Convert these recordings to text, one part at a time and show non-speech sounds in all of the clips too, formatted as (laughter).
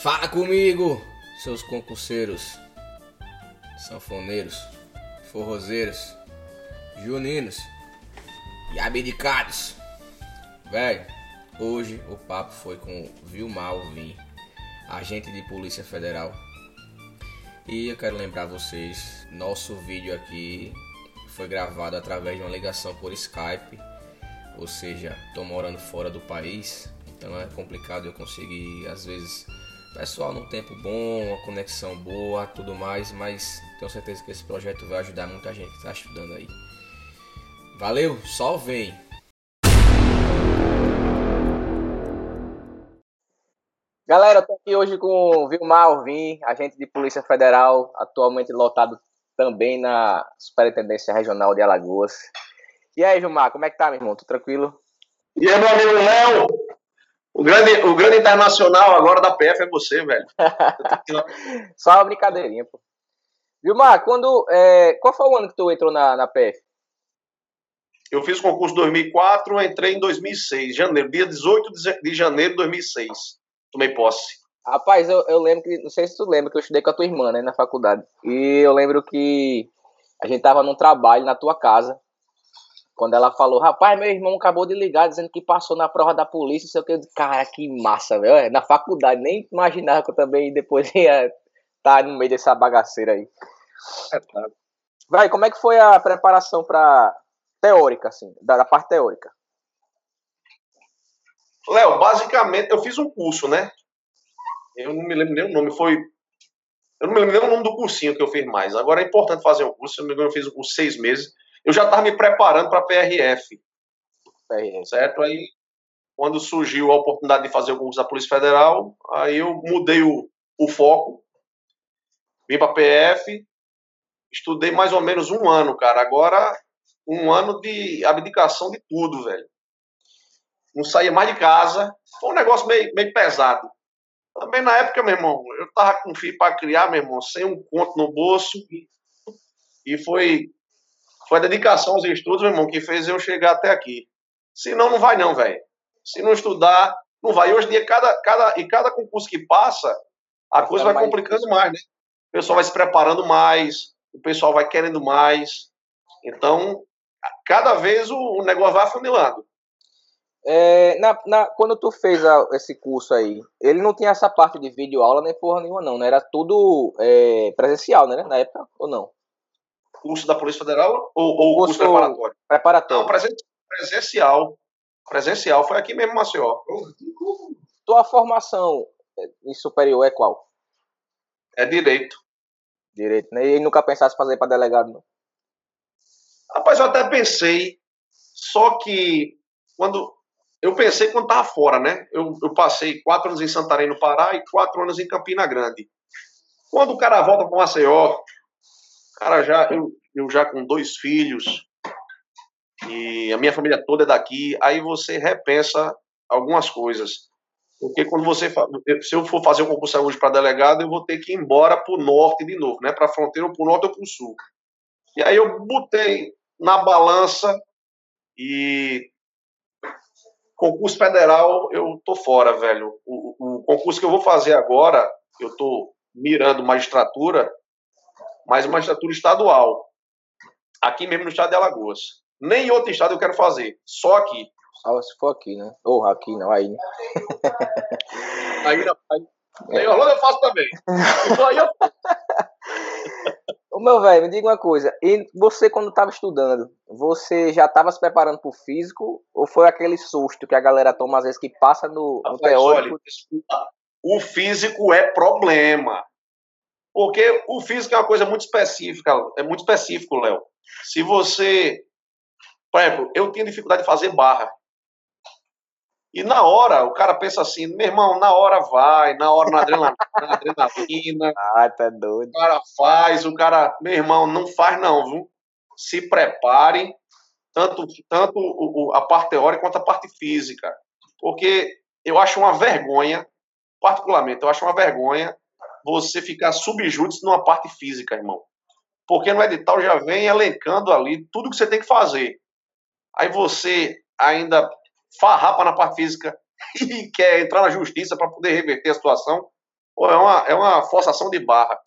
Fala comigo, seus concurseiros, sanfoneiros, forrozeiros, juninos e abdicados. Velho, hoje o papo foi com Vilmar Alvim, agente de Polícia Federal. E eu quero lembrar vocês, nosso vídeo aqui foi gravado através de uma ligação por Skype, ou seja, estou morando fora do país, então é complicado eu conseguir às vezes pessoal num tempo bom, uma conexão boa, tudo mais, mas tenho certeza que esse projeto vai ajudar muita gente que está estudando aí. Valeu, só vem! Galera, eu tô aqui hoje com o Vilmar Alvim, agente de Polícia Federal, atualmente lotado também na Superintendência Regional de Alagoas. E aí, Vilmar, como é que tá, meu irmão? Tudo tranquilo? E aí, meu amigo Léo? O grande, o grande internacional agora da PF é você, velho. (laughs) Só uma brincadeirinha, pô. Vilmar, quando, é, qual foi o ano que tu entrou na, na PF? Eu fiz concurso em 2004, entrei em 2006, janeiro, dia 18 de janeiro de 2006. Tomei posse. Rapaz, eu, eu lembro que, não sei se tu lembra, que eu estudei com a tua irmã, né, na faculdade. E eu lembro que a gente tava num trabalho na tua casa, quando ela falou, rapaz, meu irmão acabou de ligar dizendo que passou na prova da polícia, sei o que. Cara, que massa, velho. É, na faculdade, nem imaginava que eu também depois (laughs) ia estar tá no meio dessa bagaceira aí. É, tá. Vai, como é que foi a preparação para teórica, assim, da, da parte teórica? Léo, basicamente, eu fiz um curso, né? Eu não me lembro nem o nome, foi. Eu não me lembro nem o nome do cursinho que eu fiz mais. Agora é importante fazer um curso, se eu não me engano, eu fiz um curso seis meses eu já estava me preparando para a PRF. Certo? Aí, quando surgiu a oportunidade de fazer o concurso da Polícia Federal, aí eu mudei o, o foco, vim para a PF, estudei mais ou menos um ano, cara. Agora, um ano de abdicação de tudo, velho. Não saía mais de casa. Foi um negócio meio, meio pesado. Também na época, meu irmão, eu tava com filho para criar, meu irmão, sem um conto no bolso. E foi foi a dedicação aos estudos, meu irmão, que fez eu chegar até aqui. Senão, não vai não, velho. Se não estudar, não vai. Hoje em dia, cada, cada, e cada concurso que passa, a coisa vai complicando mais, né? O pessoal vai se preparando mais, o pessoal vai querendo mais. Então, cada vez o, o negócio vai afunilando. É, na, na, quando tu fez a, esse curso aí, ele não tinha essa parte de vídeo aula nem porra nenhuma, não, né? Era tudo é, presencial, né? Na época, ou não? Curso da Polícia Federal ou, ou curso, curso preparatório? Preparatório. Não, presencial. Presencial. Foi aqui mesmo, Maceió. Tua formação em superior é qual? É direito. Direito, né? E nunca pensasse fazer para delegado, não? Rapaz, eu até pensei, só que quando. Eu pensei quando estava fora, né? Eu, eu passei quatro anos em Santarém, no Pará, e quatro anos em Campina Grande. Quando o cara volta para Maceió, Cara, já, eu, eu já com dois filhos e a minha família toda é daqui, aí você repensa algumas coisas. Porque quando você. Se eu for fazer um concurso hoje para delegado, eu vou ter que ir embora para o norte de novo, né? Para a fronteira, ou para o norte ou para o sul. E aí eu botei na balança e. Concurso federal, eu tô fora, velho. O, o concurso que eu vou fazer agora, eu tô mirando magistratura, mas uma magistratura estadual, aqui mesmo no estado de Alagoas. Nem em outro estado eu quero fazer, só aqui. Só se for aqui, né? Ou aqui, não, aí. Né? (laughs) aí não. Aí, aí Orlando eu faço também. Então aí eu (laughs) Ô meu velho, me diga uma coisa. E você, quando estava estudando, você já estava se preparando para o físico? Ou foi aquele susto que a galera toma às vezes que passa no, no teórico? Olha, o físico é problema. Porque o físico é uma coisa muito específica, é muito específico, Léo. Se você. Por exemplo, eu tinha dificuldade de fazer barra. E na hora, o cara pensa assim, meu irmão, na hora vai, na hora na adrenalina. na adrenalina (laughs) ah, tá doido. O cara faz, o cara, meu irmão, não faz não, viu? Se prepare, tanto, tanto a parte teórica quanto a parte física. Porque eu acho uma vergonha, particularmente, eu acho uma vergonha você ficar subjúdice numa parte física, irmão. Porque no edital já vem elencando ali tudo que você tem que fazer. Aí você ainda farrapa na parte física (laughs) e quer entrar na justiça para poder reverter a situação. Pô, é uma, é uma forçação de barra.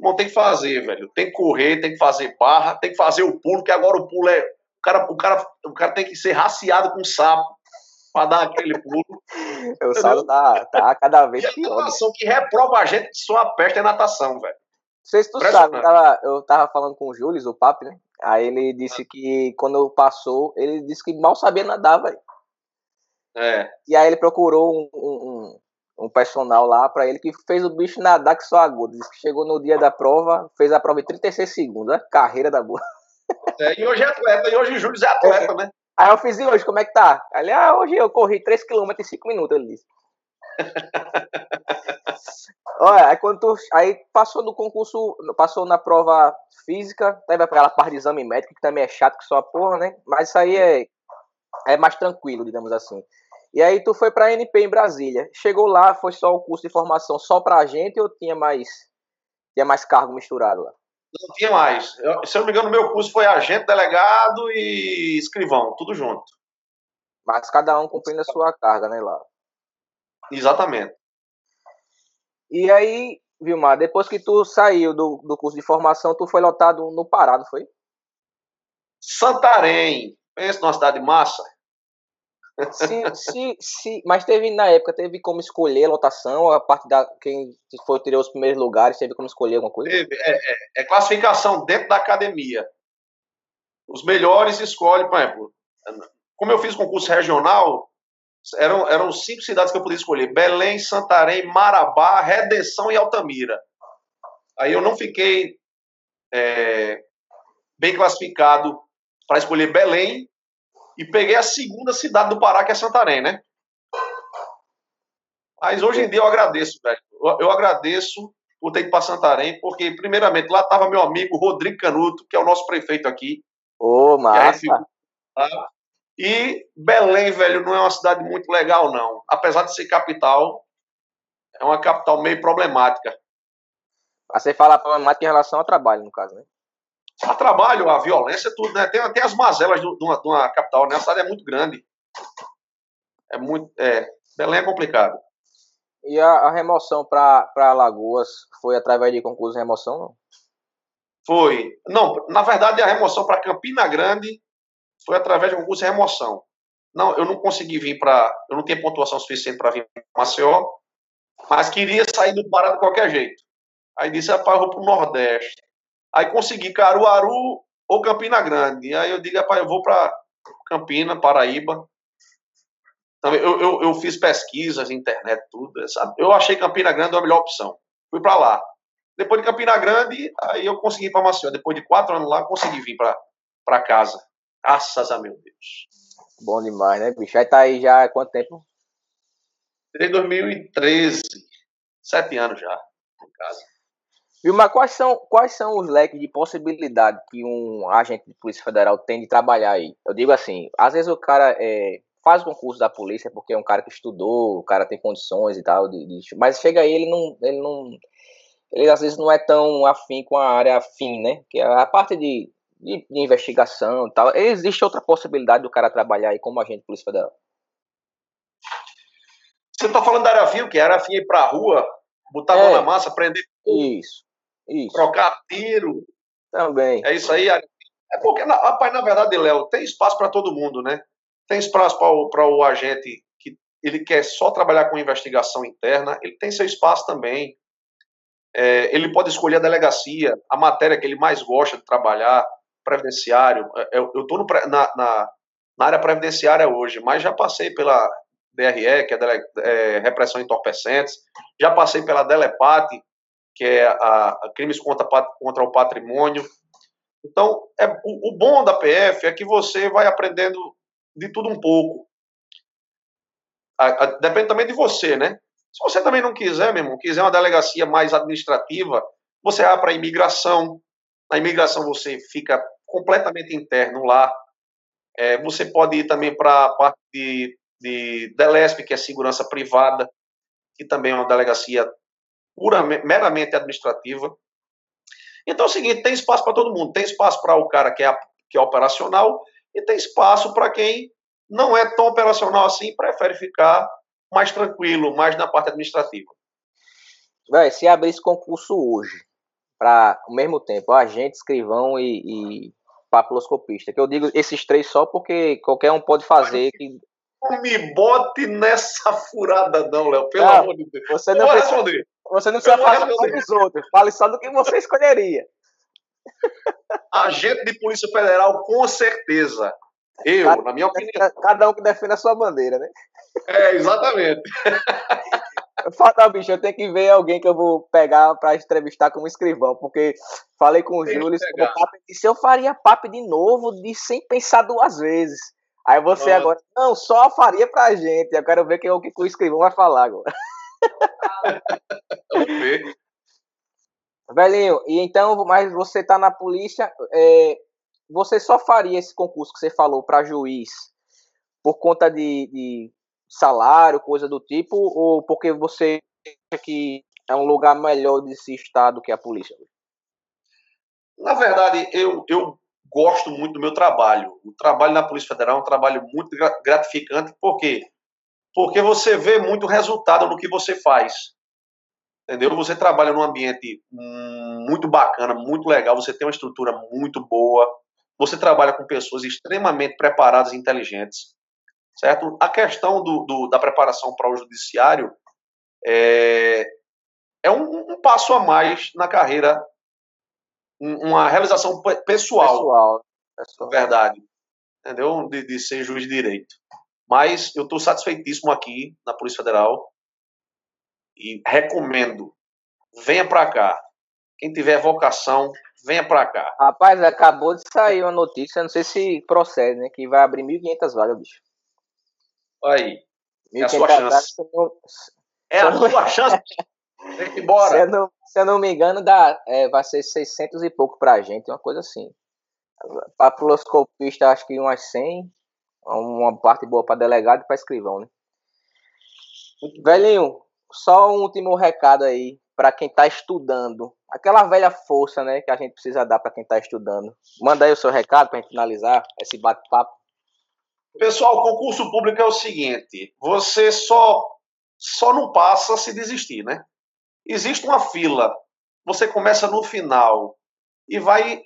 Não tem que fazer, velho. Tem que correr, tem que fazer barra, tem que fazer o pulo, que agora o pulo é. O cara, o cara, o cara tem que ser raciado com sapo para dar aquele pulo. (laughs) O sapo tá, tá cada vez e pior. A natação que reprova a gente que só a peste é natação, velho. Não sei se tu sabe, eu tava, eu tava falando com o Júlio, o papo, né? Aí ele disse que quando passou, ele disse que mal sabia nadar, velho. É. E aí ele procurou um, um, um personal lá para ele que fez o bicho nadar que só agudo. Diz que chegou no dia da prova, fez a prova em 36 segundos, a carreira da boa. É, e hoje é atleta, e hoje o Júlio é atleta, é. né? Aí eu fiz e hoje, como é que tá? Ele, ah, hoje eu corri 3km em 5 minutos, ele disse. (laughs) Olha, aí quando tu, aí passou no concurso, passou na prova física, teve aquela parte de exame médico, que também é chato que só a porra, né? Mas isso aí é, é mais tranquilo, digamos assim. E aí tu foi pra NP em Brasília. Chegou lá, foi só o curso de formação só pra gente ou tinha mais, tinha mais cargo misturado lá? Não tinha mais. Eu, se eu não me engano, meu curso foi agente, delegado e escrivão, tudo junto. Mas cada um cumprindo a sua carga, né, lá? Exatamente. E aí, Vilmar, depois que tu saiu do, do curso de formação, tu foi lotado no Pará, não foi? Santarém. Pensa numa cidade massa. Sim, sim, sim, mas teve na época, teve como escolher a lotação, a parte da quem foi ter os primeiros lugares, teve como escolher alguma coisa? Teve, é, é, é classificação dentro da academia. Os melhores escolhem, por exemplo, como eu fiz concurso regional, eram, eram cinco cidades que eu podia escolher: Belém, Santarém, Marabá, Redenção e Altamira. Aí eu não fiquei é, bem classificado para escolher Belém e peguei a segunda cidade do Pará, que é Santarém, né? Mas hoje em dia eu agradeço, velho. Eu agradeço por ter ido para Santarém, porque, primeiramente, lá estava meu amigo Rodrigo Canuto, que é o nosso prefeito aqui. Ô, oh, massa! E Belém, velho, não é uma cidade muito legal, não. Apesar de ser capital, é uma capital meio problemática. Você fala problemática em relação ao trabalho, no caso, né? A trabalho, a violência, tudo, né? Tem até as mazelas de uma, de uma capital, né? A cidade é muito grande. É muito. É, Belém é complicado. E a, a remoção para Alagoas foi através de concurso de remoção? Não? Foi. Não, na verdade, a remoção para Campina Grande foi através de concurso de remoção. Não, eu não consegui vir para. Eu não tinha pontuação suficiente para vir para Maceió, mas queria sair do Pará de qualquer jeito. Aí disse, rapaz, eu vou para o Nordeste. Aí consegui Caruaru ou Campina Grande. Aí eu digo, rapaz, eu vou para Campina, Paraíba. Eu, eu, eu fiz pesquisas, internet, tudo. Sabe? Eu achei Campina Grande a melhor opção. Fui para lá. Depois de Campina Grande, aí eu consegui ir para Maceió. Depois de quatro anos lá, consegui vir para casa. Graças a meu Deus. Bom demais, né, bicho? Aí tá aí já há quanto tempo? Desde 2013. Sete anos já em casa. Vilma, quais são, quais são os leques de possibilidade que um agente de Polícia Federal tem de trabalhar aí? Eu digo assim, às vezes o cara é, faz o concurso da polícia porque é um cara que estudou, o cara tem condições e tal, de, de, mas chega aí, ele não, ele não. Ele às vezes não é tão afim com a área afim, né? Que é a parte de, de, de investigação e tal. Existe outra possibilidade do cara trabalhar aí como agente de Polícia Federal? Você tá falando da área afim, o que? A área afim ir pra rua, botar a é, mão na massa, prender. Isso. Isso. Trocar tiro. Também. É isso aí. É porque, rapaz, na verdade, Léo, tem espaço para todo mundo, né? Tem espaço para o, o agente que ele quer só trabalhar com investigação interna, ele tem seu espaço também. É, ele pode escolher a delegacia, a matéria que ele mais gosta de trabalhar, previdenciário. É, eu estou na, na, na, área previdenciária hoje, mas já passei pela DRE, que é, dele, é Repressão Entorpecentes, já passei pela Delepate, que é a, a crimes contra, contra o patrimônio. Então, é, o, o, bom da PF é que você vai aprendendo de tudo um pouco. A, a, depende também de você, né? Se você também não quiser, meu irmão, quiser uma delegacia mais administrativa, você vai para a imigração. Na imigração você fica completamente interno lá. É, você pode ir também para a parte de, de DELESP, que é segurança privada, que também é uma delegacia puramente, meramente administrativa. Então é o seguinte, tem espaço para todo mundo. Tem espaço para o cara que é, que é operacional e tem espaço para quem não é tão operacional assim prefere ficar mais tranquilo, mais na parte administrativa. Véi, se abrisse concurso hoje, para o mesmo tempo, agente, escrivão e, e papiloscopista, que eu digo esses três só porque qualquer um pode fazer. Que... Não me bote nessa (laughs) furada, não, Léo, pelo não, amor de Deus. Você não, precisa, responder. Você não precisa falar dos outros, fale só do que você escolheria. Agente de Polícia Federal, com certeza. Eu, cada, na minha opinião. Cada um que defenda a sua bandeira, né? É, exatamente. (laughs) Falta, bicho, eu tenho que ver alguém que eu vou pegar para entrevistar como escrivão, porque falei com o Júlio, disse eu faria papo de novo, de sem pensar duas vezes. Aí você agora, não, só faria pra gente. Eu quero ver quem é o que o escrivão vai falar agora. (laughs) Velhinho, e então, mas você tá na polícia, é, você só faria esse concurso que você falou para juiz por conta de, de, salário, coisa do tipo, ou porque você acha que é um lugar melhor de se estar do que a polícia? Na verdade, eu, eu gosto muito do meu trabalho. O trabalho na Polícia Federal é um trabalho muito gratificante, por quê? Porque você vê muito resultado no que você faz. Entendeu? Você trabalha num ambiente muito bacana, muito legal, você tem uma estrutura muito boa, você trabalha com pessoas extremamente preparadas e inteligentes, certo? A questão do, do da preparação para o judiciário é, é um, um, passo a mais na carreira, uma realização pessoal, pessoal, pessoal. verdade, entendeu? De, de ser juiz de direito. Mas eu estou satisfeitíssimo aqui na Polícia Federal e recomendo, venha para cá. Quem tiver vocação, venha para cá. Rapaz, acabou de sair uma notícia, não sei se procede, né? Que vai abrir 1.500 vagas, bicho. Aí. É a sua chance. Não... É a sua chance. Tem que ir embora. Se eu não, se eu não me engano, dá, é, vai ser 600 e pouco pra gente, uma coisa assim. Papiloscopista, acho que umas 100. Uma parte boa para delegado e para escrivão, né? Velhinho, só um último recado aí para quem está estudando. Aquela velha força, né, que a gente precisa dar para quem está estudando. Manda aí o seu recado para finalizar esse bate-papo. Pessoal, concurso público é o seguinte: você só só não passa se desistir, né? Existe uma fila. Você começa no final e vai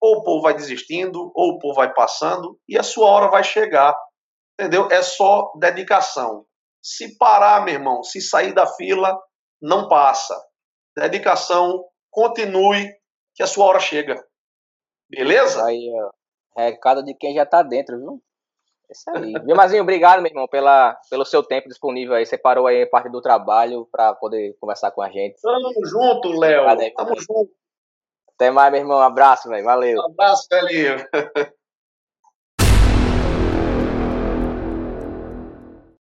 ou o povo vai desistindo, ou o povo vai passando e a sua hora vai chegar. Entendeu? É só dedicação. Se parar, meu irmão, se sair da fila, não passa. Dedicação, continue, que a sua hora chega. Beleza? Aí, ó. Recado de quem já tá dentro, viu? Isso aí. Vilmazinho, obrigado, meu irmão, pela, pelo seu tempo disponível aí. Você parou aí parte do trabalho para poder conversar com a gente. Tamo junto, Léo. Tamo junto. Até mais, meu irmão. Um abraço, velho. Valeu. Um abraço, velhinho. (laughs)